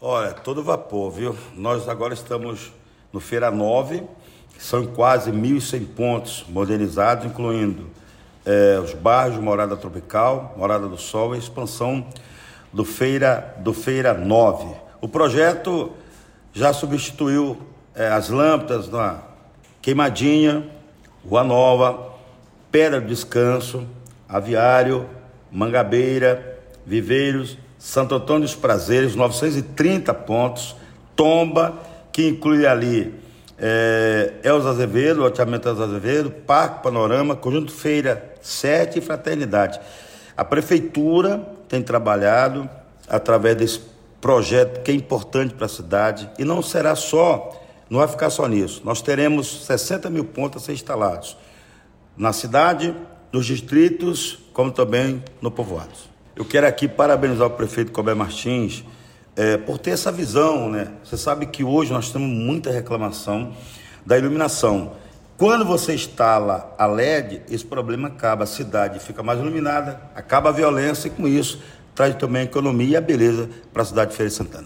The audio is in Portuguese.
Olha, todo vapor, viu? Nós agora estamos no Feira 9, são quase 1.100 pontos modernizados, incluindo é, os bairros Morada Tropical, Morada do Sol e expansão do Feira, do Feira 9. O projeto já substituiu é, as lâmpadas na Queimadinha, Rua Nova, Pedra do Descanso, Aviário, Mangabeira, Viveiros, Santo Antônio dos Prazeres, 930 pontos, Tomba, que inclui ali é, Elza Azevedo, loteamento Elza Azevedo, Parque Panorama, Conjunto Feira 7 e Fraternidade. A Prefeitura tem trabalhado através desse projeto que é importante para a cidade e não será só, não vai ficar só nisso. Nós teremos 60 mil pontos a ser instalados na cidade, nos distritos, como também no povoados. Eu quero aqui parabenizar o prefeito Colbert Martins é, por ter essa visão, né? Você sabe que hoje nós temos muita reclamação da iluminação. Quando você instala a LED, esse problema acaba, a cidade fica mais iluminada, acaba a violência e com isso traz também a economia e a beleza para a cidade de Feira de Santana.